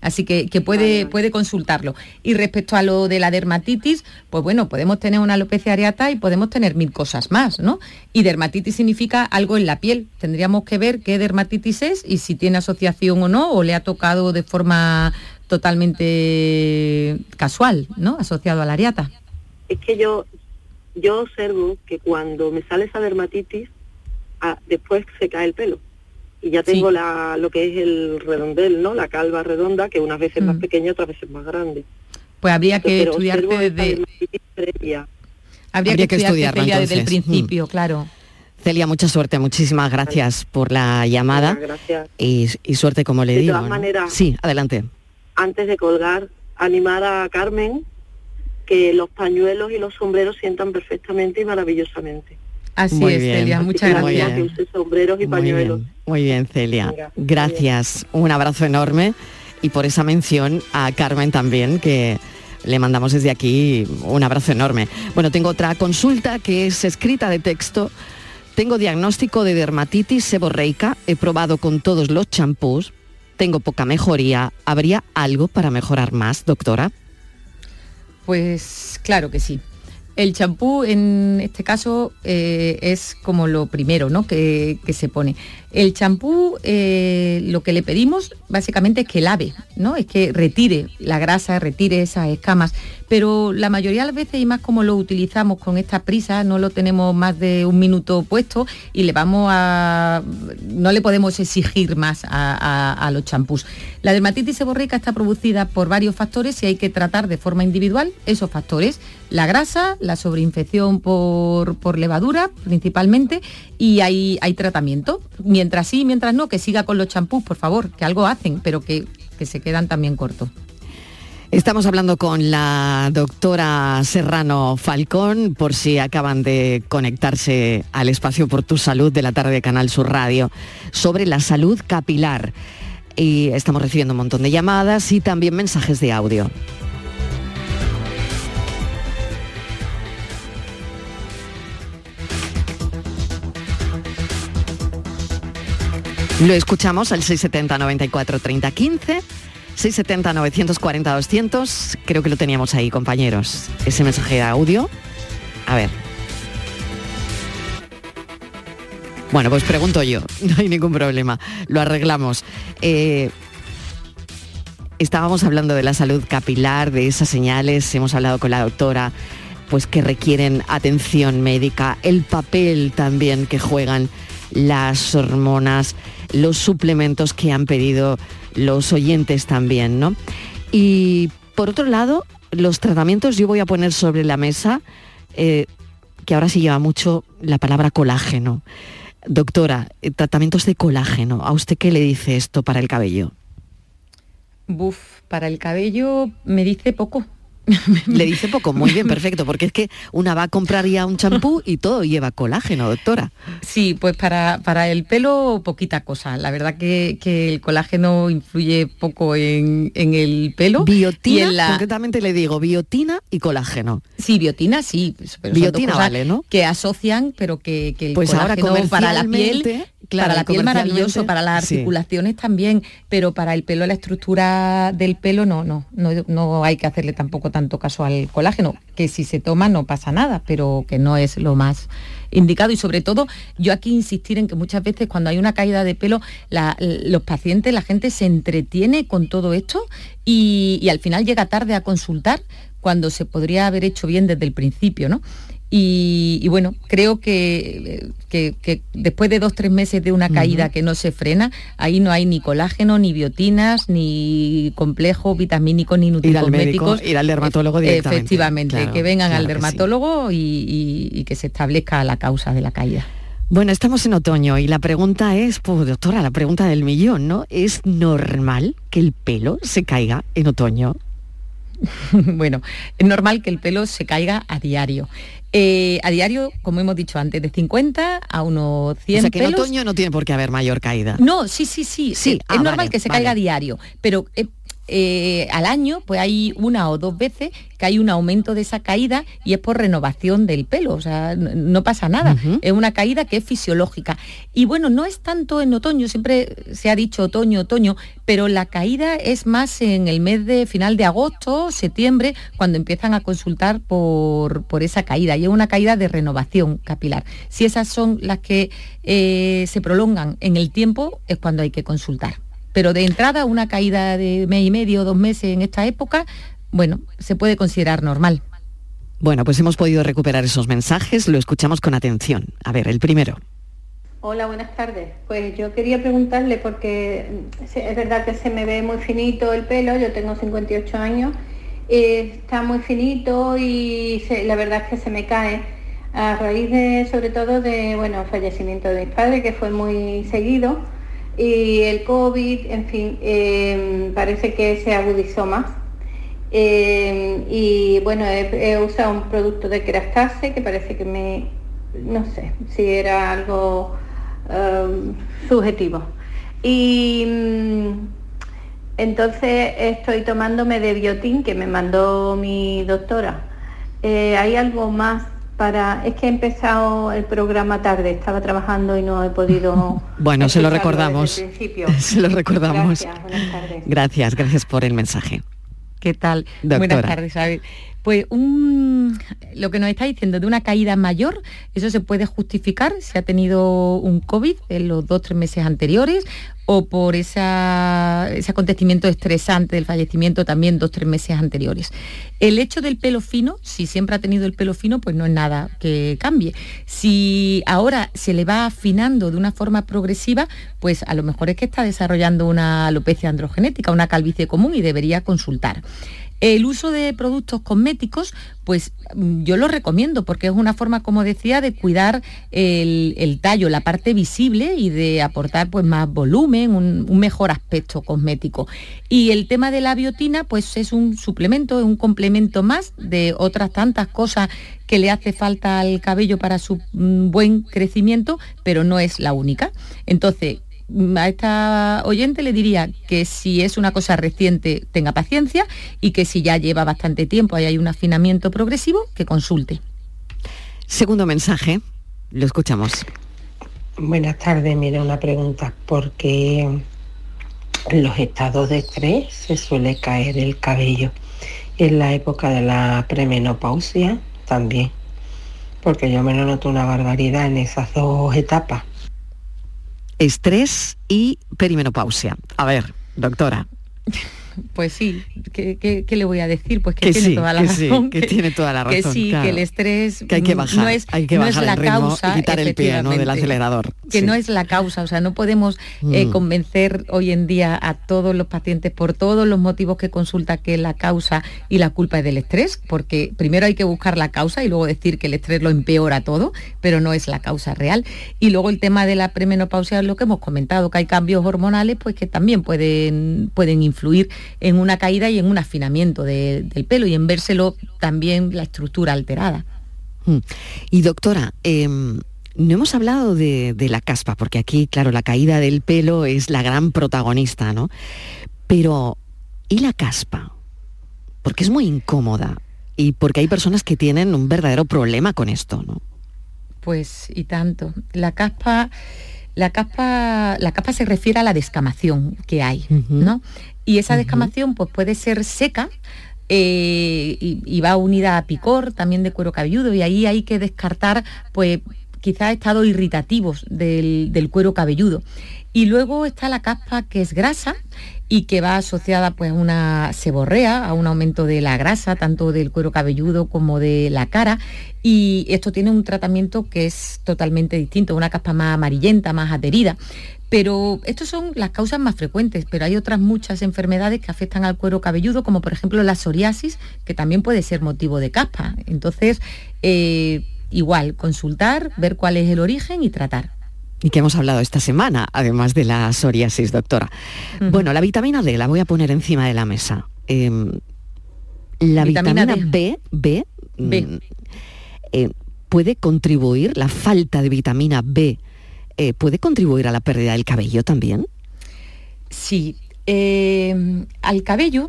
Así que, puede, puede consultarlo. Y respecto a lo de la dermatitis, pues bueno, podemos tener una alopecia areata y podemos tener mil cosas más, ¿no? Y dermatitis significa algo en la piel. Tendríamos que ver qué dermatitis es y si tiene asociación o no, o le ha tocado de forma totalmente casual, ¿no? Asociado a la areata. Es que yo, yo observo que cuando me sale esa dermatitis, ah, después se cae el pelo. Y ya tengo la, lo que es el redondel, ¿no? La calva redonda, que unas veces más mm. pequeña, otras veces más grande. Pues habría que estudiarte desde... Habría, que, estudiarlo desde el principio, mm. claro. Celia, mucha suerte, muchísimas gracias por la llamada. gracias. Y, suerte, como le de digo. De todas maneras, sí, adelante. Antes de colgar, animar a Carmen que los pañuelos y los sombreros sientan perfectamente y maravillosamente. Así es, Celia, muchas gracias. sombreros y pañuelos. Muy bien, Celia. gracias. Un abrazo enorme y por esa mención a Carmen también, que le mandamos desde aquí un abrazo enorme. Bueno, tengo otra consulta que es escrita de texto. Tengo diagnóstico de dermatitis seborreica, he probado con todos los champús, tengo poca mejoría. ¿Habría algo para mejorar más, doctora? Pues claro que sí. El champú en este caso eh, es como lo primero ¿no? que, se pone. El champú eh, lo que le pedimos básicamente es que lave, ¿no? es que retire la grasa, retire esas escamas, pero la mayoría de las veces y más como lo utilizamos con esta prisa, no lo tenemos más de un minuto puesto y le vamos a... no le podemos exigir más a, los champús. La dermatitis seborreica está producida por varios factores y hay que tratar de forma individual esos factores, la grasa, la sobreinfección por, por levadura principalmente y hay, hay tratamiento. Sí, mientras no, que siga con los champús, por favor, que algo hacen, pero que, se quedan también cortos. Estamos hablando con la doctora Serrano Falcón, por si acaban de conectarse al espacio por tu salud de la tarde de Canal Sur Radio, sobre la salud capilar. Y estamos recibiendo un montón de llamadas y también mensajes de audio. Lo escuchamos al 670 94 30 15 670 940 200. Creo que lo teníamos ahí, compañeros. Ese mensaje de audio. A ver. Bueno, pues pregunto yo, no hay ningún problema, lo arreglamos. Eh, estábamos hablando de la salud capilar, de esas señales, hemos hablado con la doctora, pues que requieren atención médica, el papel también que juegan las hormonas, los suplementos que han pedido los oyentes también, ¿no? Y por otro lado, los tratamientos yo voy a poner sobre la mesa, eh, que ahora se lleva mucho la palabra colágeno. Doctora, eh, tratamientos de colágeno, ¿a usted qué le dice esto para el cabello? Buf, para el cabello me dice poco, le dice poco, muy bien, perfecto, porque es que una va a comprar ya un champú y todo lleva colágeno, doctora. Sí, pues para, para el pelo poquita cosa. La verdad que, el colágeno influye poco en, el pelo. Biotina, concretamente le digo, biotina y colágeno. Sí, biotina sí. biotina vale, ¿no? Que asocian, pero que, el pues colágeno para la piel para la piel maravilloso, para las articulaciones también, pero para el pelo, la estructura del pelo no, no, no, no hay que hacerle tampoco tanto caso al colágeno, que si se toma no pasa nada, pero que no es lo más indicado y sobre todo yo aquí insistir en que muchas veces cuando hay una caída de pelo los pacientes, la gente se entretiene con todo esto y, y, al final llega tarde a consultar cuando se podría haber hecho bien desde el principio, ¿no? Y, bueno, creo que, después de dos, tres meses de una caída que no se frena, ahí no hay ni colágeno, ni biotinas, ni complejos vitamínicos, ni nutricosméticos. Ir al dermatólogo directamente. Efectivamente, que vengan al dermatólogo y, que se establezca la causa de la caída. Bueno, estamos en otoño y la pregunta es, pues doctora, la pregunta del millón, ¿no? ¿Es normal que el pelo se caiga en otoño? bueno, es normal que el pelo se caiga a diario. Eh, a diario, como hemos dicho antes, de 50 a unos 100 O sea que en otoño no tiene por qué haber mayor caída. No, sí, sí, sí. sí. es ah, normal que se caiga a diario, pero eh, eh, al año, pues hay una o dos veces que hay un aumento de esa caída y es por renovación del pelo, o sea, no, pasa nada, es una caída que es fisiológica. Y bueno, no es tanto en otoño, siempre se ha dicho otoño, otoño, pero la caída es más en el mes de final de agosto, septiembre, cuando empiezan a consultar por, por esa caída, y es una caída de renovación capilar. Si esas son las que eh, se prolongan en el tiempo, es cuando hay que consultar. Pero de entrada, una caída de mes y medio, dos meses en esta época, bueno, se puede considerar normal. Bueno, pues hemos podido recuperar esos mensajes, lo escuchamos con atención. A ver, el primero. Hola, buenas tardes. Pues yo quería preguntarle, porque es verdad que se me ve muy finito el pelo, yo tengo 58 años, está muy finito y la verdad es que se me cae a raíz de, sobre todo, de, bueno, fallecimiento de mis padres, que fue muy seguido y el COVID, en fin, em, parece que se agudizó más. Em, y bueno, he, usado un producto de kerastase que parece que me, no sé, si era algo em, subjetivo. Y mm, entonces estoy tomándome de biotín que me mandó mi doctora. Eh, ¿Hay algo más para es que he empezado el programa tarde, estaba trabajando y no he podido Bueno, se lo recordamos. Se lo recordamos. Gracias, buenas tardes. Gracias, gracias por el mensaje. ¿Qué tal? Buenas tardes, Pues lo que nos está diciendo de una caída mayor, eso se puede justificar si ha tenido un COVID en los dos tres meses anteriores o por ese acontecimiento estresante del fallecimiento también dos tres meses anteriores. El hecho del pelo fino, si siempre ha tenido el pelo fino, pues no es nada que cambie. Si ahora se le va afinando de una forma progresiva, pues a lo mejor es que está desarrollando una alopecia androgenética, una calvicie común y debería consultar. El uso de productos cosméticos, pues mm, yo lo recomiendo porque es una forma, como decía, de cuidar el, tallo, la parte visible y de aportar pues más volumen, un, un, mejor aspecto cosmético. Y el tema de la biotina, pues es un suplemento, es un complemento más de otras tantas cosas que le hace falta al cabello para su mm, buen crecimiento, pero no es la única. Entonces, a esta oyente le diría que si es una cosa reciente tenga paciencia y que si ya lleva bastante tiempo y hay un afinamiento progresivo, que consulte. Segundo mensaje, lo escuchamos. Buenas tardes, mire una pregunta, porque en los estados de estrés se suele caer el cabello. En la época de la premenopausia también, porque yo me lo noto una barbaridad en esas dos etapas estrés y perimenopausia. A ver, doctora. Pues sí, ¿qué, le voy a decir? Pues que, tiene toda la razón. que, tiene toda la razón. Que sí, que el estrés que hay que bajar, no es, hay que bajar la causa, y quitar el pie del acelerador. Que no es la causa, o sea, no podemos eh, mm. convencer hoy en día a todos los pacientes por todos los motivos que consulta que la causa y la culpa es del estrés, porque primero hay que buscar la causa y luego decir que el estrés lo empeora todo, pero no es la causa real. Y luego el tema de la premenopausia es lo que hemos comentado, que hay cambios hormonales pues que también pueden, pueden influir en una caída y en un afinamiento del pelo y en vérselo también la estructura alterada. Hmm. Y doctora, em, no hemos hablado de, la caspa, porque aquí, claro, la caída del pelo es la gran protagonista, ¿no? Pero, ¿y la caspa? Porque es muy incómoda y porque hay personas que tienen un verdadero problema con esto, ¿no? Pues y tanto. La caspa, la caspa, la caspa se refiere a la descamación que hay, ¿no? Y esa descamación pues, puede ser seca, eh, y, va unida a picor también de cuero cabelludo y ahí hay que descartar pues quizás estados irritativos del, del, cuero cabelludo. Y luego está la caspa que es grasa y que va asociada pues a una seborrea, a un aumento de la grasa, tanto del cuero cabelludo como de la cara. Y esto tiene un tratamiento que es totalmente distinto, una caspa más amarillenta, más adherida. Pero estas son las causas más frecuentes, pero hay otras muchas enfermedades que afectan al cuero cabelludo, como por ejemplo la psoriasis, que también puede ser motivo de caspa. Entonces, eh, igual, consultar, ver cuál es el origen y tratar. Y que hemos hablado esta semana, además de la psoriasis, doctora. Bueno, la vitamina D la voy a poner encima de la mesa. Em, la vitamina, B, B, mm, eh, puede contribuir, la falta de vitamina B eh, puede contribuir a la pérdida del cabello también. Sí, em, al cabello,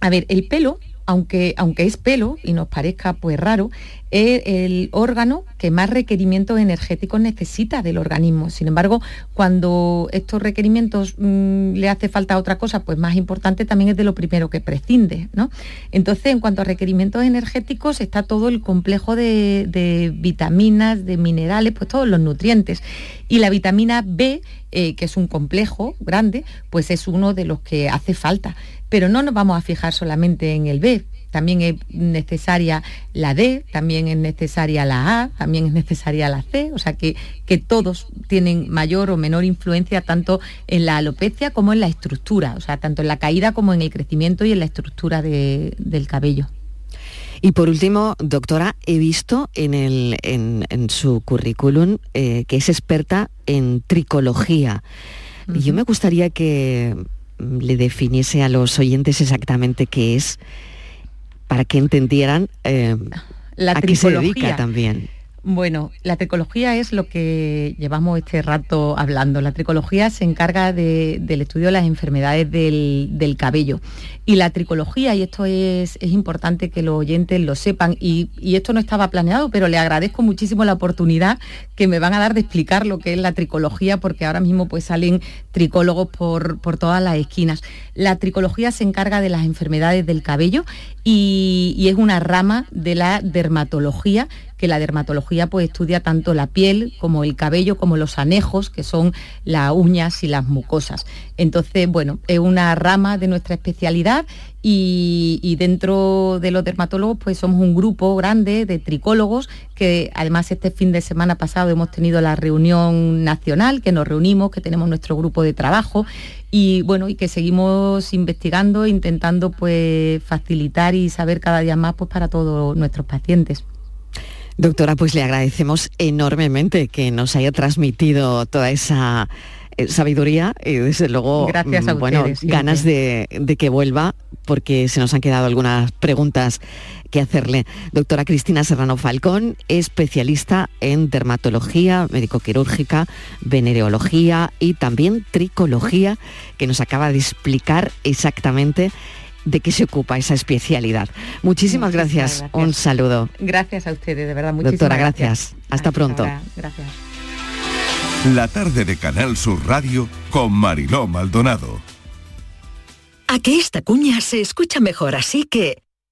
a ver, el pelo aunque, aunque es pelo y nos parezca pues raro, es el órgano que más requerimientos energéticos necesita del organismo. Sin embargo, cuando estos requerimientos mm, le hace falta otra cosa, pues más importante también es de lo primero que prescinde. ¿no? Entonces, en cuanto a requerimientos energéticos, está todo el complejo de, de vitaminas, de minerales, pues todos los nutrientes. Y la vitamina B, eh, que es un complejo grande, pues es uno de los que hace falta. Pero no nos vamos a fijar solamente en el B, también es necesaria la D, también es necesaria la A, también es necesaria la C, o sea que, que todos tienen mayor o menor influencia tanto en la alopecia como en la estructura, o sea, tanto en la caída como en el crecimiento y en la estructura del cabello. Y por último, doctora, he visto en, el, en, su currículum eh, que es experta en tricología. Y yo me gustaría que le definiese a los oyentes exactamente qué es, para que entendieran eh, la a qué se dedica también. Bueno, la tricología es lo que llevamos este rato hablando. La tricología se encarga del estudio de las enfermedades del, cabello. Y la tricología, y esto es, importante que los oyentes lo sepan, y, esto no estaba planeado, pero le agradezco muchísimo la oportunidad que me van a dar de explicar lo que es la tricología, porque ahora mismo pues salen tricólogos por, por todas las esquinas. La tricología se encarga de las enfermedades del cabello y, y es una rama de la dermatología que la dermatología pues estudia tanto la piel como el cabello, como los anejos, que son las uñas y las mucosas. Entonces, bueno, es una rama de nuestra especialidad y, dentro de los dermatólogos pues somos un grupo grande de tricólogos que además este fin de semana pasado hemos tenido la reunión nacional, que nos reunimos, que tenemos nuestro grupo de trabajo y bueno, y que seguimos investigando, intentando pues facilitar y saber cada día más pues para todos nuestros pacientes. Doctora, pues le agradecemos enormemente que nos haya transmitido toda esa eh, sabiduría y desde luego Gracias a mm, bueno, ganas de, de, que vuelva porque se nos han quedado algunas preguntas que hacerle. Doctora Cristina Serrano Falcón, especialista en dermatología médico-quirúrgica, venereología y también tricología, que nos acaba de explicar exactamente de qué se ocupa esa especialidad. Muchísimas, gracias. Un saludo. Gracias a ustedes, de verdad. Muchísimas Doctora, gracias. Hasta, pronto. Gracias. La tarde de Canal Sur Radio con Mariló Maldonado. A que esta cuña se escucha mejor así que...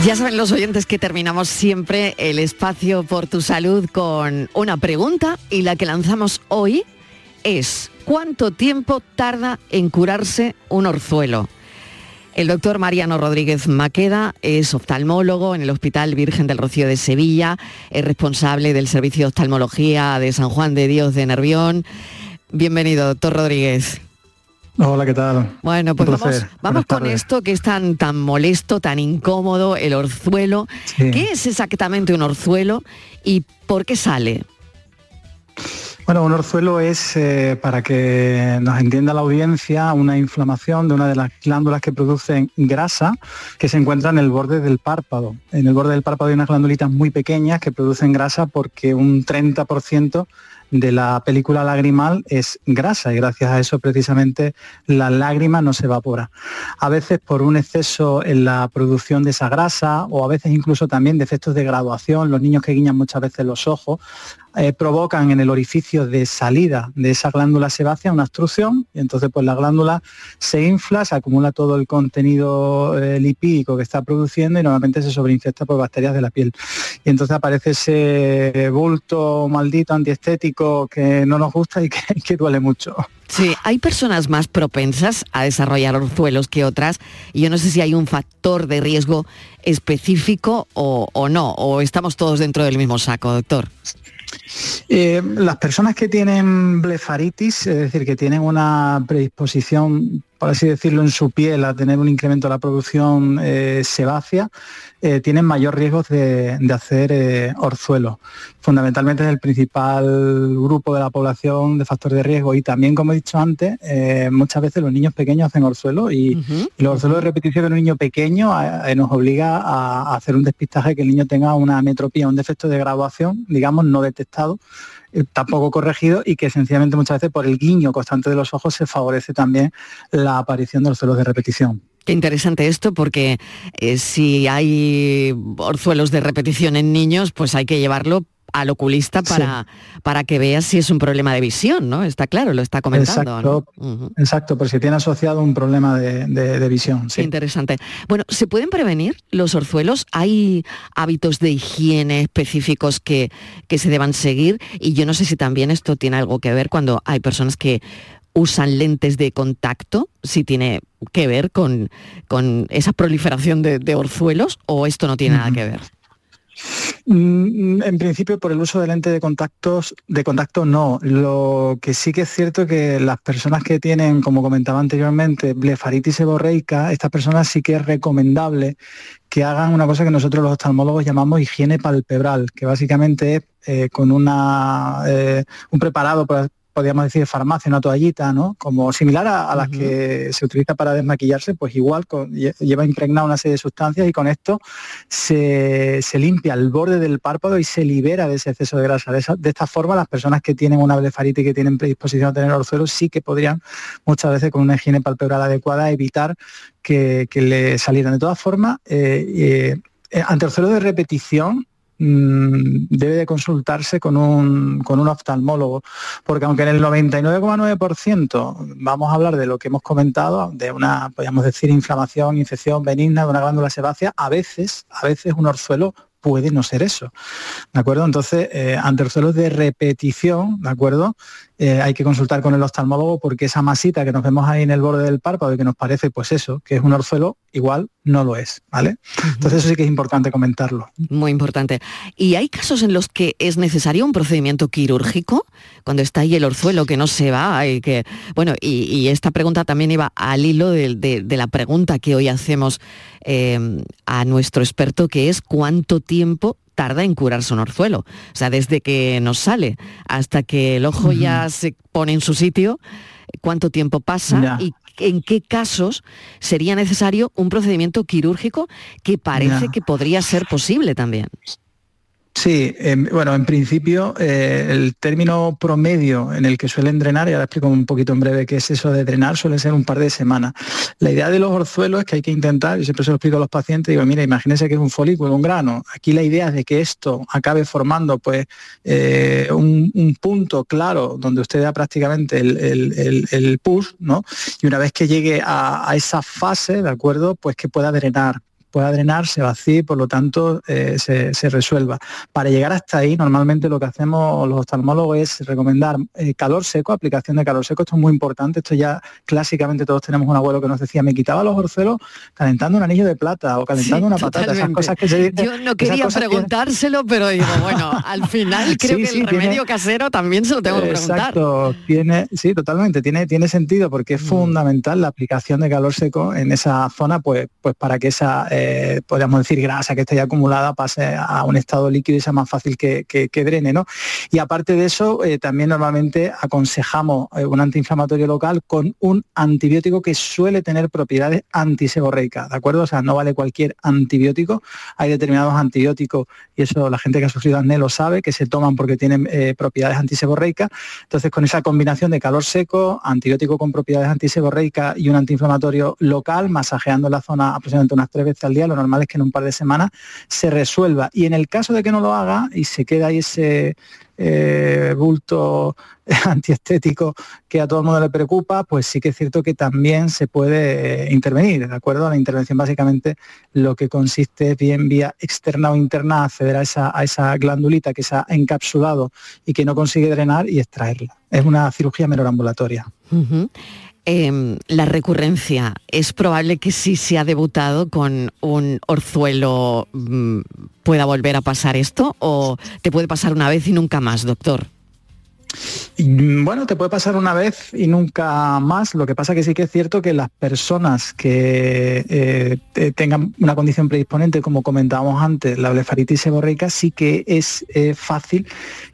Ya saben los oyentes que terminamos siempre el espacio por tu salud con una pregunta y la que lanzamos hoy es ¿cuánto tiempo tarda en curarse un orzuelo? El doctor Mariano Rodríguez Maqueda es oftalmólogo en el Hospital Virgen del Rocío de Sevilla, es responsable del Servicio de Oftalmología de San Juan de Dios de Nervión. Bienvenido, doctor Rodríguez. Hola, ¿qué tal? Bueno, pues vamos, con tardes. esto que es tan, tan molesto, tan incómodo, el orzuelo. Sí. ¿Qué es exactamente un orzuelo y por qué sale? Bueno, un orzuelo es, eh, para que nos entienda la audiencia, una inflamación de una de las glándulas que producen grasa que se encuentra en el borde del párpado. En el borde del párpado hay unas glandulitas muy pequeñas que producen grasa porque un 30% de la película lagrimal es grasa y gracias a eso precisamente la lágrima no se evapora. A veces por un exceso en la producción de esa grasa o a veces incluso también de efectos de graduación, los niños que guiñan muchas veces los ojos, eh, provocan en el orificio de salida de esa glándula sebácea una obstrucción y entonces pues la glándula se infla, se acumula todo el contenido eh, lipídico que está produciendo y normalmente se sobreinfecta por bacterias de la piel. Y entonces aparece ese bulto maldito antiestético que no nos gusta y que, duele mucho. Sí, hay personas más propensas a desarrollar orzuelos que otras y yo no sé si hay un factor de riesgo específico o, o no, o estamos todos dentro del mismo saco, doctor. Eh, las personas que tienen blefaritis, es decir, que tienen una predisposición, por así decirlo, en su piel a tener un incremento de la producción eh, sebácea, eh, tienen mayor riesgo de, de hacer eh, orzuelo. Fundamentalmente es el principal grupo de la población de factor de riesgo y también, como he dicho antes, eh, muchas veces los niños pequeños hacen orzuelo y, y los orzuelos de repetición de un niño pequeño eh, nos obliga a, a hacer un despistaje que el niño tenga una ametropía, un defecto de graduación, digamos, no detectado, tampoco corregido y que sencillamente muchas veces por el guiño constante de los ojos se favorece también la aparición de orzuelos de repetición. Qué interesante esto porque eh, si hay orzuelos de repetición en niños, pues hay que llevarlo al oculista para, para que veas si es un problema de visión, ¿no? Está claro, lo está comentando. Exacto, ¿no? exacto, por si tiene asociado un problema de, de- de visión. Qué interesante. Bueno, ¿se pueden prevenir los orzuelos? ¿Hay hábitos de higiene específicos que, que se deban seguir? Y yo no sé si también esto tiene algo que ver cuando hay personas que usan lentes de contacto, si tiene que ver con, con esa proliferación de, de orzuelos o esto no tiene nada que ver. Mm, En principio, por el uso de lente de contactos, de contacto no. Lo que sí que es cierto que las personas que tienen, como comentaba anteriormente, blefaritis seborreica, estas personas sí que es recomendable que hagan una cosa que nosotros los oftalmólogos llamamos higiene palpebral, que básicamente es eh, con una, eh, un preparado, por, podríamos decir, farmacia, una toallita, ¿no? Como similar a, las que se utiliza para desmaquillarse, pues igual lleva impregnada una serie de sustancias y con esto se, limpia el borde del párpado y se libera de ese exceso de grasa. De, esta forma, las personas que tienen una blefaritis y que tienen predisposición a tener orzuelos sí que podrían muchas veces con una higiene palpebral adecuada evitar que, le salieran. De todas formas, eh, eh, ante orzuelos de repetición, Mm, debe de consultarse con un, con un oftalmólogo, porque aunque en el 99,9% vamos a hablar de lo que hemos comentado, de una, podríamos decir, inflamación, infección benigna de una glándula sebácea, a veces, a veces un orzuelo puede no ser eso. ¿De acuerdo? Entonces, eh, ante orzuelos de repetición, ¿de acuerdo? Eh, hay que consultar con el oftalmólogo porque esa masita que nos vemos ahí en el borde del párpado y que nos parece pues eso, que es un orzuelo, igual no lo es, ¿vale? Entonces eso sí que es importante comentarlo. Muy importante. ¿Y hay casos en los que es necesario un procedimiento quirúrgico? Cuando está ahí el orzuelo que no se va y que... Bueno, y, esta pregunta también iba al hilo de, la pregunta que hoy hacemos eh, a nuestro experto, que es cuánto tiempo tarda en curarse un orzuelo. O sea, desde que nos sale hasta que el ojo ya se pone en su sitio, cuánto tiempo pasa y en qué casos sería necesario un procedimiento quirúrgico que parece que podría ser posible también. Sí, em, bueno, en principio eh, el término promedio en el que suelen drenar, y ahora explico un poquito en breve qué es eso de drenar, suele ser un par de semanas. La idea de los orzuelos es que hay que intentar, yo siempre se lo explico a los pacientes, digo, mira, imagínense que es un folículo, un grano. Aquí la idea es de que esto acabe formando pues eh, un, punto claro donde usted da prácticamente el, push, ¿no? Y una vez que llegue a, a esa fase, ¿de acuerdo? Pues que pueda drenar pueda drenar, se vacíe por lo tanto eh, se, resuelva. Para llegar hasta ahí, normalmente lo que hacemos los oftalmólogos es recomendar eh, calor seco, aplicación de calor seco. Esto es muy importante. Esto ya clásicamente todos tenemos un abuelo que nos decía, me quitaba los orzuelos calentando un anillo de plata o calentando una patata, esas cosas que se Yo no quería preguntárselo, pero digo, bueno, al final creo que el remedio casero también se lo tengo que preguntar. Exacto, tiene, sí, totalmente, tiene, tiene sentido porque es mm. fundamental la aplicación de calor seco en esa zona, pues, pues para que esa eh, eh, podríamos decir, grasa que esté ya acumulada pase a un estado líquido y sea más fácil que, drene. ¿no? Y aparte de eso, eh, también normalmente aconsejamos eh, un antiinflamatorio local con un antibiótico que suele tener propiedades antiseborreicas, ¿de acuerdo? O sea, no vale cualquier antibiótico. Hay determinados antibióticos, y eso la gente que ha sufrido acné lo sabe, que se toman porque tienen propiedades antiseborreicas. Entonces, con esa combinación de calor seco, antibiótico con propiedades antiseborreicas y un antiinflamatorio local, masajeando la zona aproximadamente unas tres veces al día, lo normal es que en un par de semanas se resuelva. Y en el caso de que no lo haga y se queda ahí ese eh, bulto antiestético que a todo el mundo le preocupa, pues sí que es cierto que también se puede eh, intervenir, ¿de acuerdo? La intervención básicamente lo que consiste bien vía externa o interna acceder a esa, a esa glandulita que se ha encapsulado y que no consigue drenar y extraerla. Es una cirugía menor ambulatoria. Em, la recurrencia, ¿es probable que si se ha debutado con un orzuelo mm, pueda volver a pasar esto o te puede pasar una vez y nunca más, doctor? Mm, bueno, te puede pasar una vez y nunca más. Lo que pasa que sí que es cierto que las personas que eh, tengan una condición predisponente, como comentábamos antes, la blefaritis seborreica, sí que es eh, fácil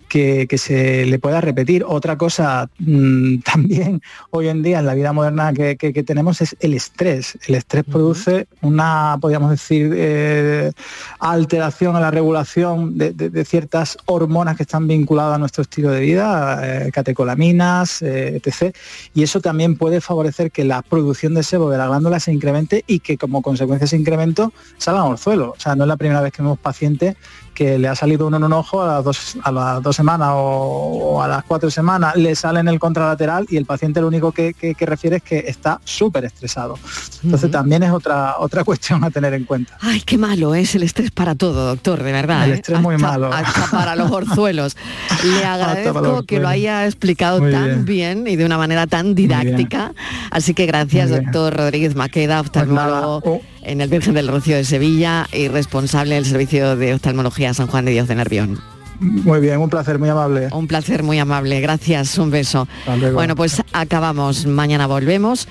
que, se le pueda repetir. Otra cosa mm, también hoy en día en la vida moderna que, tenemos es el estrés. El estrés produce una, podríamos decir, eh, alteración a la regulación de, ciertas hormonas que están vinculadas a nuestro estilo de vida, eh, catecolaminas, eh, etc. Y eso también puede favorecer que la producción de sebo de la glándula se incremente y que como consecuencia de ese incremento salgan al suelo. O sea, no es la primera vez que vemos pacientes que le ha salido uno en un ojo a las dos, a las dos semanas o, a las cuatro semanas, le sale en el contralateral y el paciente lo único que, refiere es que está súper estresado. Entonces también es otra, otra cuestión a tener en cuenta. Ay, qué malo es el estrés para todo, doctor, de verdad. El ¿eh? estrés es muy malo. Hasta para los orzuelos. Le agradezco que lo haya explicado tan bien. y de una manera tan didáctica. Así que gracias, doctor Rodríguez Maqueda, pues oftalmólogo en el Virgen del Rocío de Sevilla y responsable del Servicio de Oftalmología San Juan de Dios de Nervión. Muy bien, un placer, muy amable. Un placer muy amable, gracias, un beso. Bueno, pues acabamos, mañana volvemos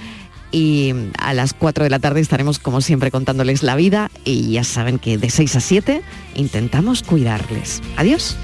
y a las 4 de la tarde estaremos como siempre contándoles la vida y ya saben que de 6 a 7 intentamos cuidarles. Adiós.